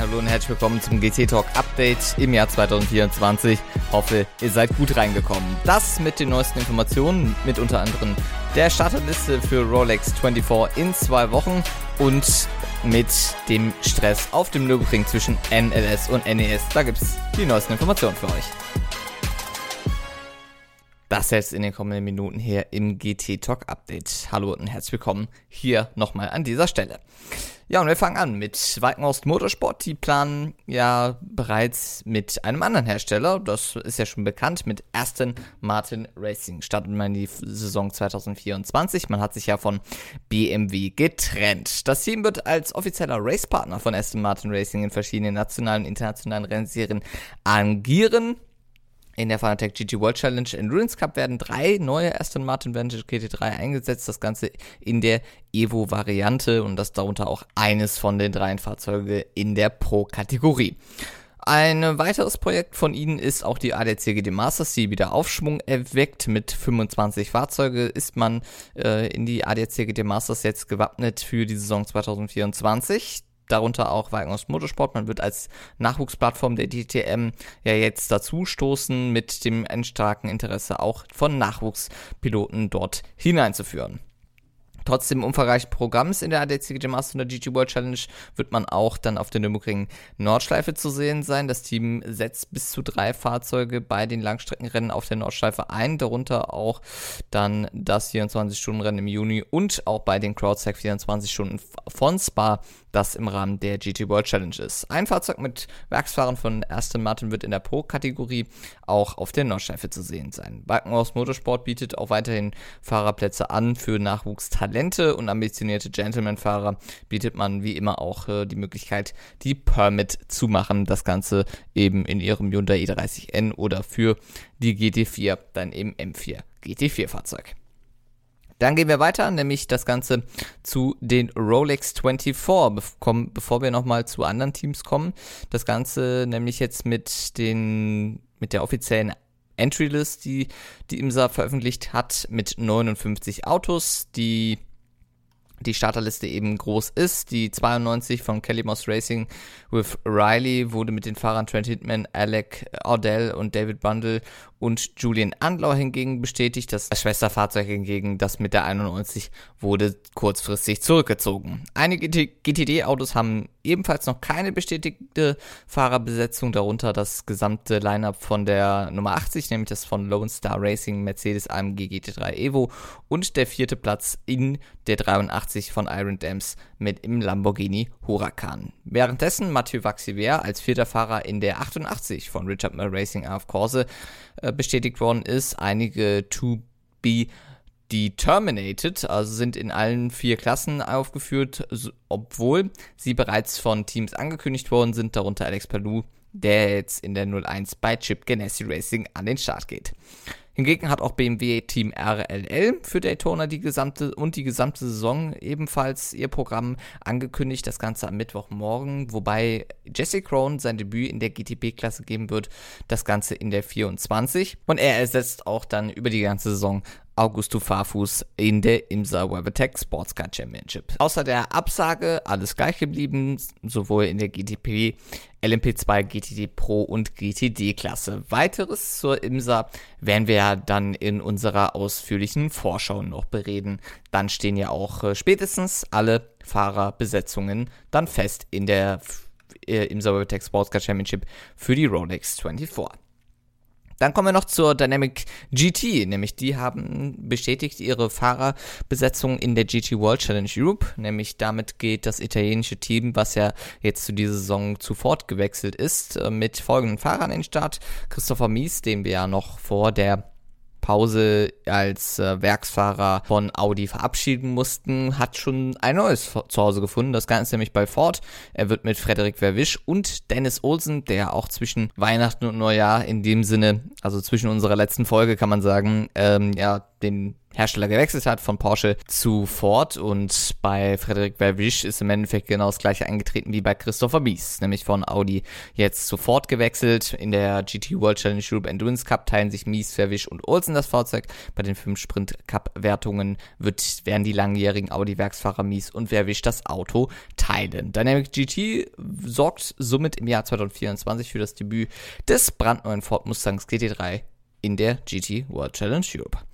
Hallo und herzlich willkommen zum GT Talk Update im Jahr 2024. Hoffe, ihr seid gut reingekommen. Das mit den neuesten Informationen, mit unter anderem der Starterliste für Rolex 24 in zwei Wochen und mit dem Stress auf dem Nürburgring zwischen NLS und NES. Da gibt es die neuesten Informationen für euch. Das jetzt in den kommenden Minuten hier im GT Talk Update. Hallo und herzlich willkommen hier nochmal an dieser Stelle. Ja, und wir fangen an mit Walkenhorst Motorsport. Die planen ja bereits mit einem anderen Hersteller, das ist ja schon bekannt, mit Aston Martin Racing. Startet man die Saison 2024. Man hat sich ja von BMW getrennt. Das Team wird als offizieller Racepartner von Aston Martin Racing in verschiedenen nationalen und internationalen Rennserien agieren. In der Fanatec GT World Challenge Endurance Cup werden drei neue Aston Martin Vantage GT3 eingesetzt. Das Ganze in der Evo-Variante und das darunter auch eines von den dreien Fahrzeuge in der Pro-Kategorie. Ein weiteres Projekt von ihnen ist auch die ADAC GT Masters, die wieder Aufschwung erweckt. Mit 25 Fahrzeuge ist man äh, in die ADAC GT Masters jetzt gewappnet für die Saison 2024 darunter auch Wagenhaus Motorsport. Man wird als Nachwuchsplattform der DTM ja jetzt dazu stoßen, mit dem starken Interesse auch von Nachwuchspiloten dort hineinzuführen. Trotz dem umfangreichen Programms in der ADCG Master und der GT World Challenge wird man auch dann auf der Nürburgring Nordschleife zu sehen sein. Das Team setzt bis zu drei Fahrzeuge bei den Langstreckenrennen auf der Nordschleife ein, darunter auch dann das 24-Stunden-Rennen im Juni und auch bei den CrowdSec 24 Stunden von Spa, das im Rahmen der GT World Challenge ist. Ein Fahrzeug mit Werksfahrern von Aston Martin wird in der Pro-Kategorie auch auf der Nordschleife zu sehen sein. Balkenhaus Motorsport bietet auch weiterhin Fahrerplätze an für Nachwuchstalente Talente und ambitionierte Gentleman-Fahrer bietet man wie immer auch äh, die Möglichkeit, die Permit zu machen. Das Ganze eben in ihrem Hyundai i30N oder für die GT4 dann eben M4 GT4-Fahrzeug. Dann gehen wir weiter, nämlich das Ganze zu den Rolex 24, bevor wir nochmal zu anderen Teams kommen. Das Ganze nämlich jetzt mit den, mit der offiziellen Entry List, die die IMSA veröffentlicht hat, mit 59 Autos, die die Starterliste eben groß ist. Die 92 von Kelly Moss Racing with Riley wurde mit den Fahrern Trent Hitman, Alec Odell und David Bundle und Julian Andlau hingegen bestätigt. Das Schwesterfahrzeug hingegen, das mit der 91, wurde kurzfristig zurückgezogen. Einige GTD-Autos haben ebenfalls noch keine bestätigte Fahrerbesetzung, darunter das gesamte Lineup von der Nummer 80, nämlich das von Lone Star Racing Mercedes AMG GT3 Evo und der vierte Platz in der 83 von Iron Dams mit im Lamborghini Huracan. Währenddessen Mathieu Vaxivier als vierter Fahrer in der 88 von Richard Miller Racing AF Corse äh, bestätigt worden ist. Einige To Be Determinated, also sind in allen vier Klassen aufgeführt, obwohl sie bereits von Teams angekündigt worden sind, darunter Alex Palou, der jetzt in der 01 bei Chip Ganassi Racing an den Start geht. Hingegen hat auch BMW Team RLL für Daytona die gesamte und die gesamte Saison ebenfalls ihr Programm angekündigt, das Ganze am Mittwochmorgen, wobei Jesse Crone sein Debüt in der GTP-Klasse geben wird, das Ganze in der 24 und er ersetzt auch dann über die ganze Saison Augusto Farfus in der IMSA WeatherTech Sportscar Championship. Außer der Absage alles gleich geblieben, sowohl in der GTP, LMP2, GTD Pro und GTD Klasse. Weiteres zur IMSA werden wir ja dann in unserer ausführlichen Vorschau noch bereden. Dann stehen ja auch äh, spätestens alle Fahrerbesetzungen dann fest in der äh, IMSA WeatherTech Sportscar Championship für die Rolex 24. Dann kommen wir noch zur Dynamic GT, nämlich die haben bestätigt ihre Fahrerbesetzung in der GT World Challenge Europe, nämlich damit geht das italienische Team, was ja jetzt zu dieser Saison zuvor gewechselt ist, äh, mit folgenden Fahrern in den Start. Christopher Mies, den wir ja noch vor der Pause als äh, Werksfahrer von Audi verabschieden mussten, hat schon ein neues Zuhause gefunden. Das Ganze nämlich bei Ford. Er wird mit Frederik Verwisch und Dennis Olsen, der auch zwischen Weihnachten und Neujahr in dem Sinne, also zwischen unserer letzten Folge kann man sagen, ähm, ja, den Hersteller gewechselt hat von Porsche zu Ford und bei Frederic Verwisch ist im Endeffekt genau das gleiche eingetreten wie bei Christopher Mies, nämlich von Audi jetzt zu Ford gewechselt. In der GT World Challenge Europe Endurance Cup teilen sich Mies, Verwisch und Olsen das Fahrzeug. Bei den fünf Sprint Cup Wertungen wird, werden die langjährigen Audi Werksfahrer Mies und Verwisch das Auto teilen. Dynamic GT sorgt somit im Jahr 2024 für das Debüt des brandneuen Ford Mustangs GT3 in der GT World Challenge Europe.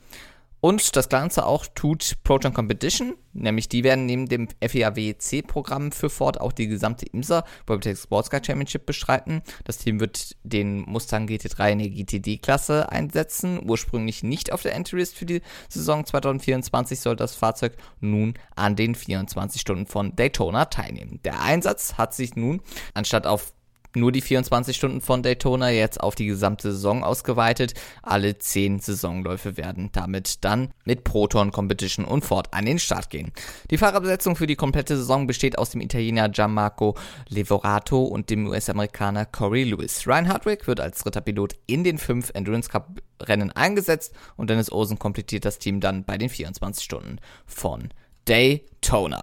Und das Ganze auch tut Proton Competition, nämlich die werden neben dem FEAW-C-Programm für Ford auch die gesamte IMSA Robotics Sports Car Championship bestreiten. Das Team wird den Mustang GT3 in der GTD-Klasse einsetzen. Ursprünglich nicht auf der Entry-List für die Saison 2024 soll das Fahrzeug nun an den 24 Stunden von Daytona teilnehmen. Der Einsatz hat sich nun anstatt auf nur die 24 Stunden von Daytona jetzt auf die gesamte Saison ausgeweitet. Alle 10 Saisonläufe werden damit dann mit Proton Competition und Ford an den Start gehen. Die Fahrerbesetzung für die komplette Saison besteht aus dem Italiener Gianmarco Levorato und dem US-Amerikaner Corey Lewis. Ryan Hardwick wird als dritter Pilot in den fünf Endurance Cup Rennen eingesetzt und Dennis Osen komplettiert das Team dann bei den 24 Stunden von Daytona.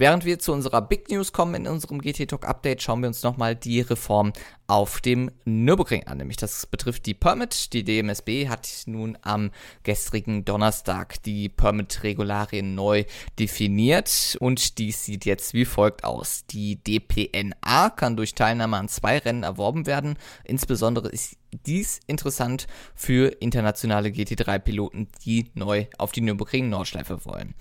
Während wir zu unserer Big News kommen in unserem GT Talk Update, schauen wir uns nochmal die Reform auf dem Nürburgring an. Nämlich das betrifft die Permit. Die DMSB hat nun am gestrigen Donnerstag die Permit-Regularien neu definiert und dies sieht jetzt wie folgt aus. Die DPNA kann durch Teilnahme an zwei Rennen erworben werden. Insbesondere ist dies interessant für internationale GT3-Piloten, die neu auf die Nürburgring Nordschleife wollen.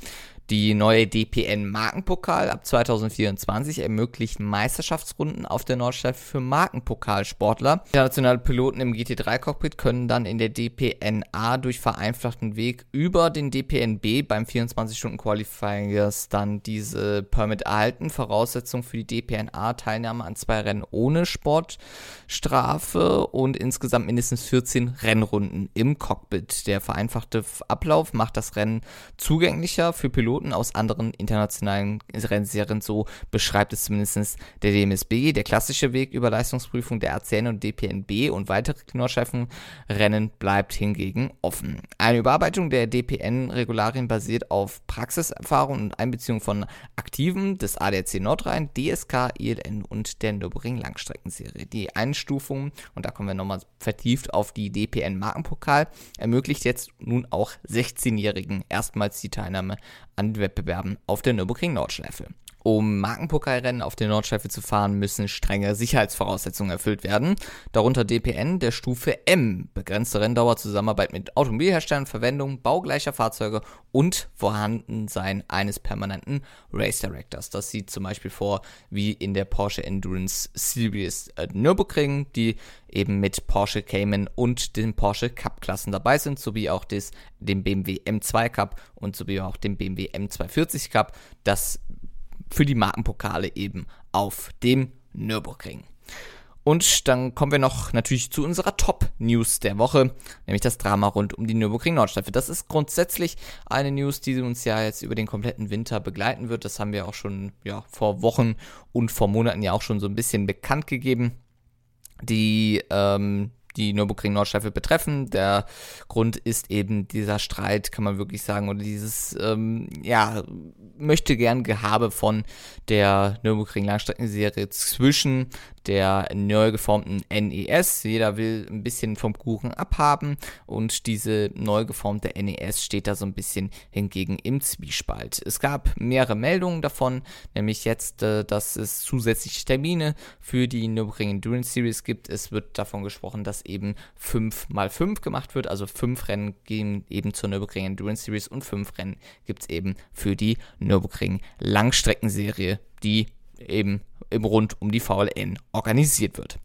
Die neue DPN Markenpokal ab 2024 ermöglicht Meisterschaftsrunden auf der Nordschleife für Markenpokalsportler. Internationale Piloten im GT3-Cockpit können dann in der DPNA durch vereinfachten Weg über den DPNB beim 24-Stunden-Qualifiers dann diese Permit erhalten. Voraussetzung für die DPNA Teilnahme an zwei Rennen ohne Sportstrafe und insgesamt mindestens 14 Rennrunden im Cockpit. Der vereinfachte Ablauf macht das Rennen zugänglicher für Piloten Piloten aus anderen internationalen Rennserien, so beschreibt es zumindest der DMSB. Der klassische Weg über Leistungsprüfung der ACN und DPNB und weitere Nordscheifenrennen bleibt hingegen offen. Eine Überarbeitung der DPN-Regularien basiert auf Praxiserfahrung und Einbeziehung von Aktiven des ADAC Nordrhein, DSK, ILN und der Nürburgring Langstreckenserie. Die Einstufung, und da kommen wir nochmal vertieft auf die DPN Markenpokal, ermöglicht jetzt nun auch 16-Jährigen erstmals die Teilnahme an Wettbewerben auf der Nürburgring Nordschleife. Um Markenpokalrennen auf der Nordschleife zu fahren, müssen strenge Sicherheitsvoraussetzungen erfüllt werden, darunter DPN der Stufe M, begrenzte Renndauer, Zusammenarbeit mit Automobilherstellern, Verwendung baugleicher Fahrzeuge und Vorhandensein eines permanenten Race Directors. Das sieht zum Beispiel vor, wie in der Porsche Endurance Series äh, Nürburgring, die eben mit Porsche Cayman und den Porsche Cup Klassen dabei sind, sowie auch des, dem BMW M2 Cup und sowie auch dem BMW M240 Cup. Das für die Markenpokale eben auf dem Nürburgring. Und dann kommen wir noch natürlich zu unserer Top-News der Woche, nämlich das Drama rund um die Nürburgring Nordschleife. Das ist grundsätzlich eine News, die uns ja jetzt über den kompletten Winter begleiten wird. Das haben wir auch schon ja, vor Wochen und vor Monaten ja auch schon so ein bisschen bekannt gegeben. Die ähm, die Nürburgring Nordschleife betreffen. Der Grund ist eben dieser Streit, kann man wirklich sagen, oder dieses, ähm, ja, möchte gern Gehabe von der Nürburgring Langstreckenserie zwischen der neu geformten NES. Jeder will ein bisschen vom Kuchen abhaben und diese neu geformte NES steht da so ein bisschen hingegen im Zwiespalt. Es gab mehrere Meldungen davon, nämlich jetzt, äh, dass es zusätzliche Termine für die Nürburgring Endurance Series gibt. Es wird davon gesprochen, dass eben 5 mal 5 gemacht wird, also 5 Rennen gehen eben zur Nürburgring Endurance Series und 5 Rennen gibt es eben für die Nürburgring Langstreckenserie, die eben im Rund um die VLN organisiert wird.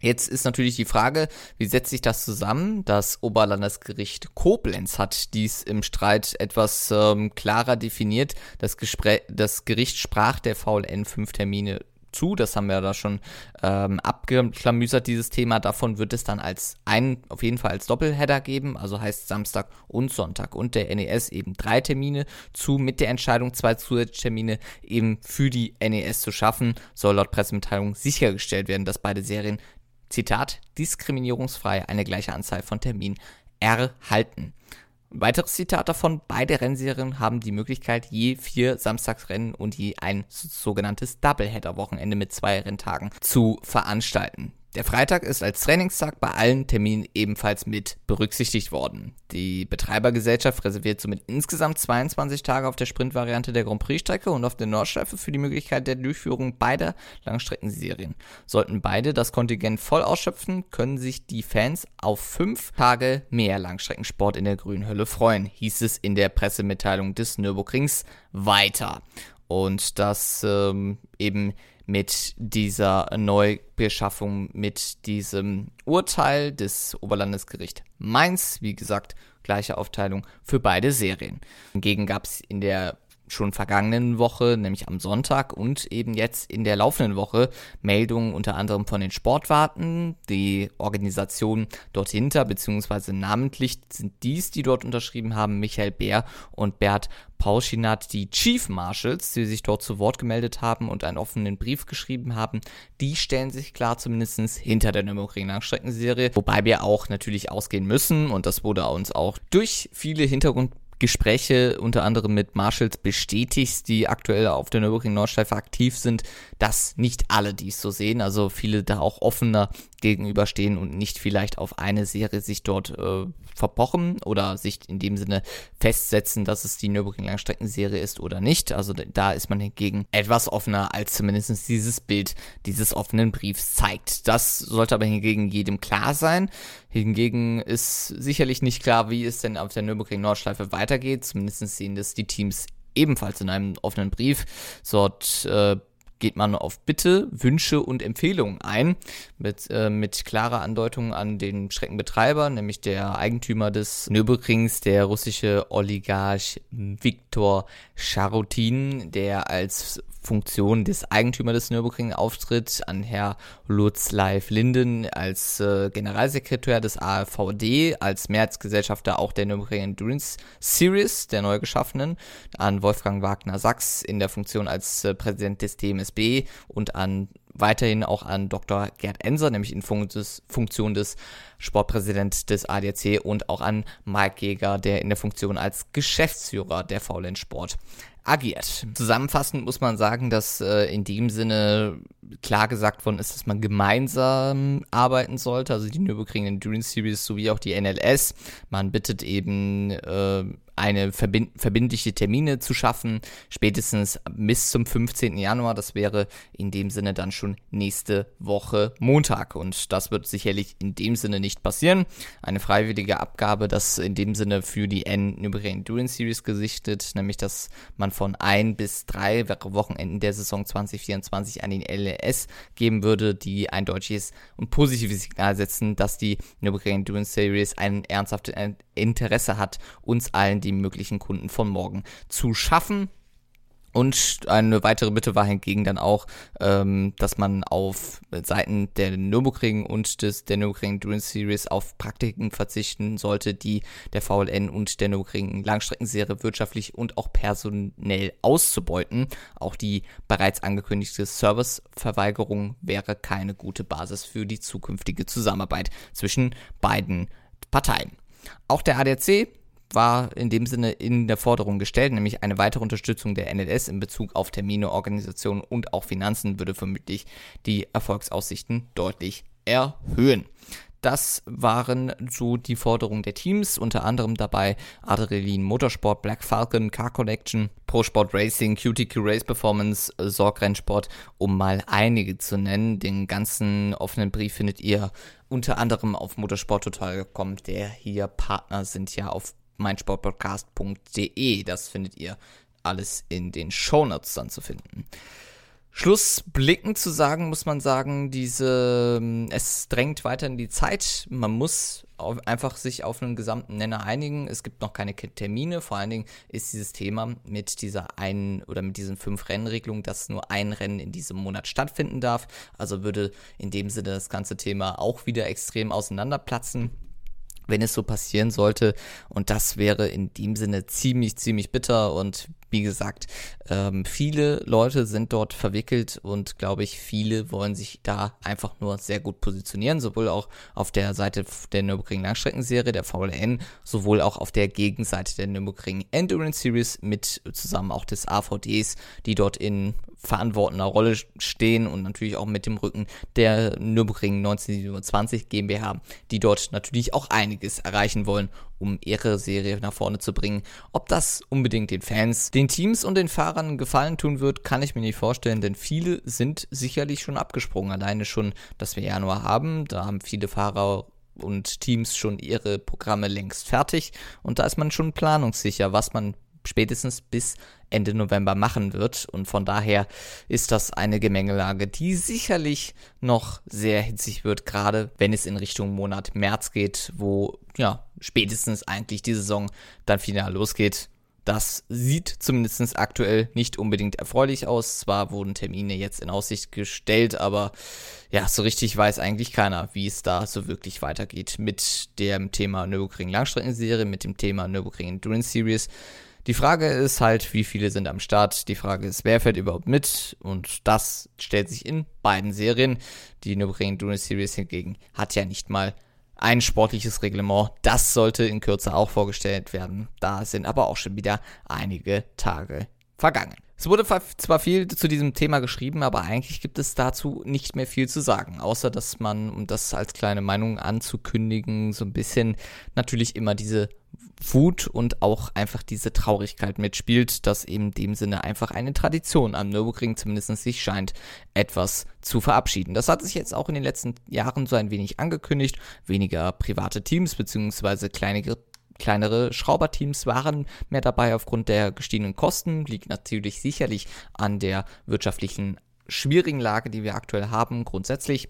Jetzt ist natürlich die Frage, wie setzt sich das zusammen? Das Oberlandesgericht Koblenz hat dies im Streit etwas ähm, klarer definiert. Das, das Gericht sprach der VLN fünf Termine zu. Das haben wir da schon ähm, abgeklamüsert, dieses Thema. Davon wird es dann als ein, auf jeden Fall als Doppelheader geben, also heißt Samstag und Sonntag. Und der NES eben drei Termine zu, mit der Entscheidung, zwei zusätzliche Termine eben für die NES zu schaffen, soll laut Pressemitteilung sichergestellt werden, dass beide Serien, Zitat, diskriminierungsfrei eine gleiche Anzahl von Terminen erhalten. Ein weiteres Zitat davon, beide Rennserien haben die Möglichkeit, je vier Samstagsrennen und je ein sogenanntes Doubleheader-Wochenende mit zwei Renntagen zu veranstalten. Der Freitag ist als Trainingstag bei allen Terminen ebenfalls mit berücksichtigt worden. Die Betreibergesellschaft reserviert somit insgesamt 22 Tage auf der Sprintvariante der Grand Prix-Strecke und auf der Nordschleife für die Möglichkeit der Durchführung beider Langstreckenserien. Sollten beide das Kontingent voll ausschöpfen, können sich die Fans auf fünf Tage mehr Langstreckensport in der Grünhölle freuen, hieß es in der Pressemitteilung des Nürburgrings weiter. Und das ähm, eben mit dieser Neubeschaffung, mit diesem Urteil des Oberlandesgericht Mainz. Wie gesagt, gleiche Aufteilung für beide Serien. Hingegen gab es in der schon vergangenen Woche, nämlich am Sonntag und eben jetzt in der laufenden Woche Meldungen unter anderem von den Sportwarten, die Organisation dort hinter, beziehungsweise namentlich sind dies, die dort unterschrieben haben, Michael Bär und Bert Pauschinat, die Chief Marshals, die sich dort zu Wort gemeldet haben und einen offenen Brief geschrieben haben, die stellen sich klar zumindest hinter der Nürburgring Langstreckenserie, wobei wir auch natürlich ausgehen müssen und das wurde uns auch durch viele Hintergrund Gespräche unter anderem mit Marshalls bestätigt, die aktuell auf der Nürburgring Nordschleife aktiv sind, dass nicht alle dies so sehen, also viele da auch offener gegenüberstehen und nicht vielleicht auf eine Serie sich dort äh, verpochen oder sich in dem Sinne festsetzen, dass es die Nürburgring Langstreckenserie ist oder nicht. Also da ist man hingegen etwas offener, als zumindest dieses Bild dieses offenen Briefs zeigt. Das sollte aber hingegen jedem klar sein. Hingegen ist sicherlich nicht klar, wie es denn auf der Nürburgring Nordschleife weitergeht. Zumindest sehen das die Teams ebenfalls in einem offenen Brief. Dort äh, geht man auf Bitte, Wünsche und Empfehlungen ein, mit, äh, mit klarer Andeutung an den Streckenbetreiber, nämlich der Eigentümer des Nürburgrings, der russische Oligarch Viktor Charutin, der als Funktion des Eigentümers des Nürburgring auftritt, an Herr Lutz Leif Linden als äh, Generalsekretär des AVD, als Mehrheitsgesellschafter auch der Nürburgring Endurance Series, der neu geschaffenen, an Wolfgang Wagner Sachs in der Funktion als äh, Präsident des DMSB und an weiterhin auch an Dr. Gerd Enser, nämlich in Funktion des Sportpräsident des ADAC und auch an Mike Jäger, der in der Funktion als Geschäftsführer der VLN Sport agiert. Zusammenfassend muss man sagen, dass äh, in dem Sinne klar gesagt worden ist, dass man gemeinsam arbeiten sollte, also die Nürburgring Endurance Series sowie auch die NLS. Man bittet eben äh, eine verbind verbindliche Termine zu schaffen, spätestens bis zum 15. Januar. Das wäre in dem Sinne dann schon nächste Woche Montag. Und das wird sicherlich in dem Sinne nicht passieren. Eine freiwillige Abgabe, das in dem Sinne für die Nürburgring Endurance Series gesichtet, nämlich dass man von ein bis drei Wochenenden der Saison 2024 an den LS geben würde, die ein deutliches und positives Signal setzen, dass die Nürburgring Endurance Series ein ernsthaftes Interesse hat, uns allen die möglichen Kunden von morgen zu schaffen. Und eine weitere Bitte war hingegen dann auch, ähm, dass man auf Seiten der Nürburgring und des, der Nürburgring Endurance Series auf Praktiken verzichten sollte, die der VLN und der Nürburgring Langstreckenserie wirtschaftlich und auch personell auszubeuten. Auch die bereits angekündigte Serviceverweigerung wäre keine gute Basis für die zukünftige Zusammenarbeit zwischen beiden Parteien. Auch der ADAC war in dem Sinne in der Forderung gestellt, nämlich eine weitere Unterstützung der NLS in Bezug auf Termine, Organisation und auch Finanzen würde vermutlich die Erfolgsaussichten deutlich erhöhen. Das waren so die Forderungen der Teams, unter anderem dabei Adrenalin Motorsport, Black Falcon, Car Collection, Pro Sport Racing, QTQ Race Performance, Sorg Rennsport, um mal einige zu nennen. Den ganzen offenen Brief findet ihr unter anderem auf motorsporttotal.com, der hier Partner sind ja auf meinsportpodcast.de. Das findet ihr alles in den Shownotes dann zu finden. Schlussblickend zu sagen, muss man sagen, diese, es drängt weiter in die Zeit. Man muss auf, einfach sich auf einen gesamten Nenner einigen. Es gibt noch keine Termine. Vor allen Dingen ist dieses Thema mit dieser einen oder mit diesen fünf Rennregelungen, dass nur ein Rennen in diesem Monat stattfinden darf. Also würde in dem Sinne das ganze Thema auch wieder extrem auseinanderplatzen. Wenn es so passieren sollte. Und das wäre in dem Sinne ziemlich, ziemlich bitter. Und wie gesagt, ähm, viele Leute sind dort verwickelt und glaube ich, viele wollen sich da einfach nur sehr gut positionieren, sowohl auch auf der Seite der Nürburgring Langstreckenserie, der VLN, sowohl auch auf der Gegenseite der Nürburgring Endurance Series mit zusammen auch des AVDs, die dort in verantwortender Rolle stehen und natürlich auch mit dem Rücken der Nürburgring 1927 GmbH, die dort natürlich auch einiges erreichen wollen, um ihre Serie nach vorne zu bringen. Ob das unbedingt den Fans, den Teams und den Fahrern gefallen tun wird, kann ich mir nicht vorstellen, denn viele sind sicherlich schon abgesprungen. Alleine schon, dass wir Januar haben, da haben viele Fahrer und Teams schon ihre Programme längst fertig und da ist man schon planungssicher, was man spätestens bis Ende November machen wird. Und von daher ist das eine Gemengelage, die sicherlich noch sehr hitzig wird, gerade wenn es in Richtung Monat März geht, wo ja spätestens eigentlich die Saison dann final losgeht. Das sieht zumindest aktuell nicht unbedingt erfreulich aus. Zwar wurden Termine jetzt in Aussicht gestellt, aber ja, so richtig weiß eigentlich keiner, wie es da so wirklich weitergeht mit dem Thema Nürburgring Langstreckenserie, mit dem Thema Nürburgring Endurance Series. Die Frage ist halt, wie viele sind am Start. Die Frage ist, wer fährt überhaupt mit? Und das stellt sich in beiden Serien. Die Nürburgring Endurance Series hingegen hat ja nicht mal ein sportliches Reglement. Das sollte in Kürze auch vorgestellt werden. Da sind aber auch schon wieder einige Tage vergangen. Es wurde zwar viel zu diesem Thema geschrieben, aber eigentlich gibt es dazu nicht mehr viel zu sagen, außer dass man, um das als kleine Meinung anzukündigen, so ein bisschen natürlich immer diese Wut und auch einfach diese Traurigkeit mitspielt, dass eben in dem Sinne einfach eine Tradition am Nürburgring zumindest sich scheint, etwas zu verabschieden. Das hat sich jetzt auch in den letzten Jahren so ein wenig angekündigt. Weniger private Teams beziehungsweise kleinere kleinere Schrauberteams waren mehr dabei aufgrund der gestiegenen Kosten. Liegt natürlich sicherlich an der wirtschaftlichen schwierigen Lage, die wir aktuell haben, grundsätzlich.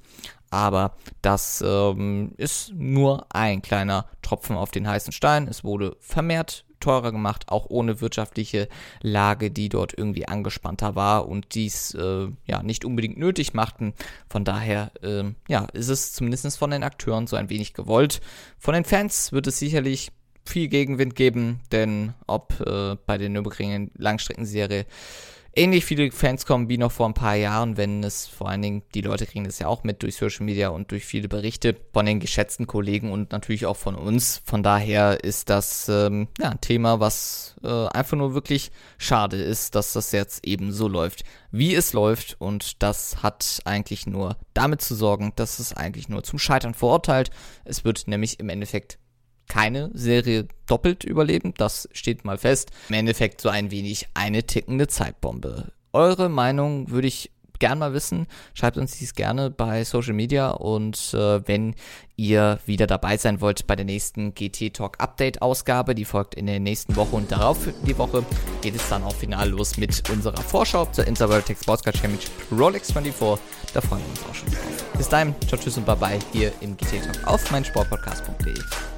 Aber das ähm, ist nur ein kleiner Tropfen auf den heißen Stein. Es wurde vermehrt teurer gemacht, auch ohne wirtschaftliche Lage, die dort irgendwie angespannter war und dies äh, ja nicht unbedingt nötig machten. Von daher äh, ja, ist es zumindest von den Akteuren so ein wenig gewollt. Von den Fans wird es sicherlich viel Gegenwind geben, denn ob äh, bei der Nürburgring Langstreckenserie ähnlich viele Fans kommen wie noch vor ein paar Jahren, wenn es vor allen Dingen, die Leute kriegen das ja auch mit durch Social Media und durch viele Berichte von den geschätzten Kollegen und natürlich auch von uns. Von daher ist das ähm, ja, ein Thema, was äh, einfach nur wirklich schade ist, dass das jetzt eben so läuft, wie es läuft. Und das hat eigentlich nur damit zu sorgen, dass es eigentlich nur zum Scheitern verurteilt. Es wird nämlich im Endeffekt keine Serie doppelt überleben, das steht mal fest. Im Endeffekt so ein wenig eine tickende Zeitbombe. Eure Meinung würde ich gern mal wissen. Schreibt uns dies gerne bei Social Media und äh, wenn ihr wieder dabei sein wollt bei der nächsten GT Talk Update Ausgabe, die folgt in der nächsten Woche und darauf die Woche geht es dann auch final los mit unserer Vorschau zur Interworld Tech Sports Car Championship Rolex 24. Da freuen wir uns auch schon drauf. Bis dahin, ciao, tschüss und bye bye hier im GT Talk auf meinsportpodcast.de.